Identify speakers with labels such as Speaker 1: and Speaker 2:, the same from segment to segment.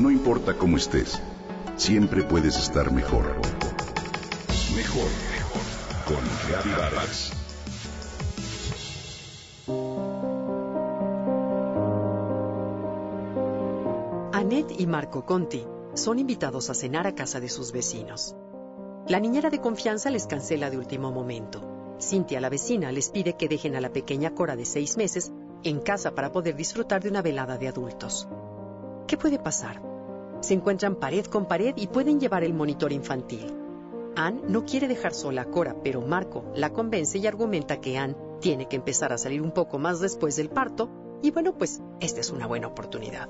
Speaker 1: No importa cómo estés, siempre puedes estar mejor. Mejor, mejor. Con Vargas.
Speaker 2: Annette y Marco Conti son invitados a cenar a casa de sus vecinos. La niñera de confianza les cancela de último momento. Cintia, la vecina, les pide que dejen a la pequeña Cora de seis meses en casa para poder disfrutar de una velada de adultos. ¿Qué puede pasar? Se encuentran pared con pared y pueden llevar el monitor infantil. Anne no quiere dejar sola a Cora, pero Marco la convence y argumenta que Anne tiene que empezar a salir un poco más después del parto y bueno, pues esta es una buena oportunidad.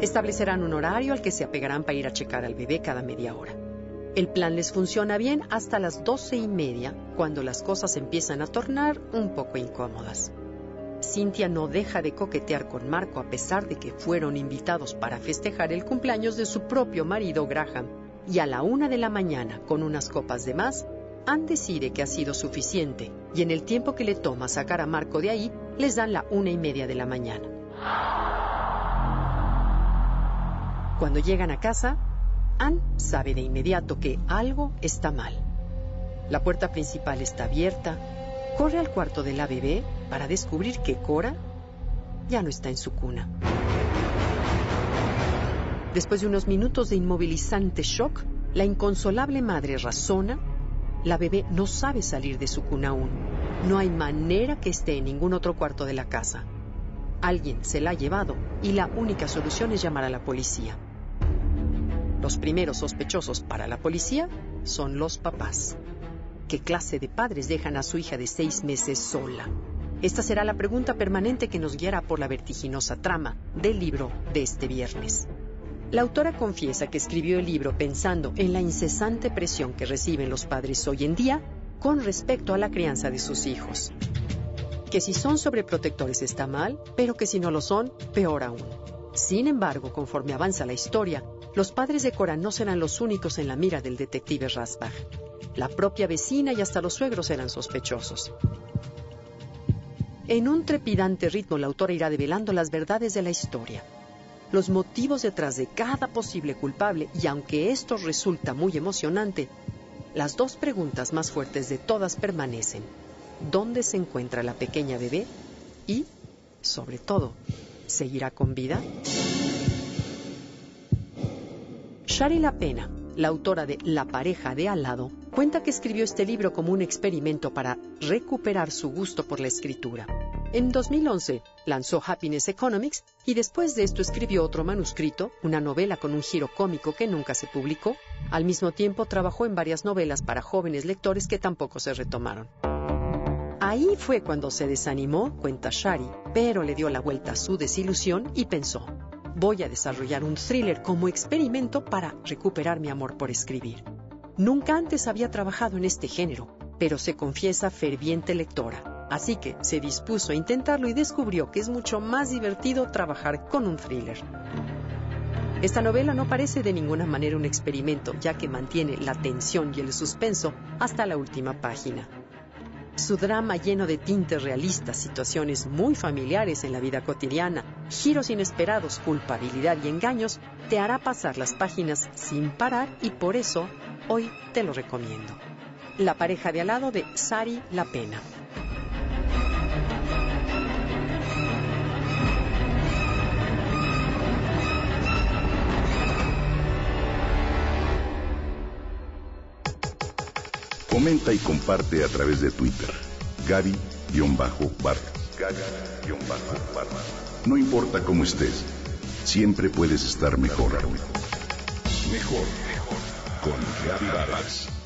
Speaker 2: Establecerán un horario al que se apegarán para ir a checar al bebé cada media hora. El plan les funciona bien hasta las doce y media, cuando las cosas empiezan a tornar un poco incómodas. Cynthia no deja de coquetear con Marco a pesar de que fueron invitados para festejar el cumpleaños de su propio marido Graham. Y a la una de la mañana, con unas copas de más, Anne decide que ha sido suficiente y en el tiempo que le toma sacar a Marco de ahí, les dan la una y media de la mañana. Cuando llegan a casa, Anne sabe de inmediato que algo está mal. La puerta principal está abierta, corre al cuarto de la bebé para descubrir que Cora ya no está en su cuna. Después de unos minutos de inmovilizante shock, la inconsolable madre razona, la bebé no sabe salir de su cuna aún. No hay manera que esté en ningún otro cuarto de la casa. Alguien se la ha llevado y la única solución es llamar a la policía. Los primeros sospechosos para la policía son los papás. ¿Qué clase de padres dejan a su hija de seis meses sola? Esta será la pregunta permanente que nos guiará por la vertiginosa trama del libro de este viernes. La autora confiesa que escribió el libro pensando en la incesante presión que reciben los padres hoy en día con respecto a la crianza de sus hijos. Que si son sobreprotectores está mal, pero que si no lo son, peor aún. Sin embargo, conforme avanza la historia, los padres de Cora no serán los únicos en la mira del detective Rasbach. La propia vecina y hasta los suegros eran sospechosos. En un trepidante ritmo, la autora irá develando las verdades de la historia, los motivos detrás de cada posible culpable y aunque esto resulta muy emocionante, las dos preguntas más fuertes de todas permanecen. ¿Dónde se encuentra la pequeña bebé? Y, sobre todo, ¿seguirá con vida? Shari La Pena, la autora de La pareja de al lado, cuenta que escribió este libro como un experimento para recuperar su gusto por la escritura. En 2011 lanzó Happiness Economics y después de esto escribió otro manuscrito, una novela con un giro cómico que nunca se publicó. Al mismo tiempo trabajó en varias novelas para jóvenes lectores que tampoco se retomaron. Ahí fue cuando se desanimó, cuenta Shari, pero le dio la vuelta a su desilusión y pensó, voy a desarrollar un thriller como experimento para recuperar mi amor por escribir. Nunca antes había trabajado en este género, pero se confiesa ferviente lectora, así que se dispuso a intentarlo y descubrió que es mucho más divertido trabajar con un thriller. Esta novela no parece de ninguna manera un experimento, ya que mantiene la tensión y el suspenso hasta la última página. Su drama lleno de tintes realistas, situaciones muy familiares en la vida cotidiana, giros inesperados, culpabilidad y engaños, te hará pasar las páginas sin parar y por eso hoy te lo recomiendo. La pareja de al lado de Sari La Pena.
Speaker 1: Comenta y comparte a través de Twitter. Gaby-Vargas. Gaby-Vargas. No importa cómo estés, siempre puedes estar mejor. Mejor, mejor. Con Gaby Vargas.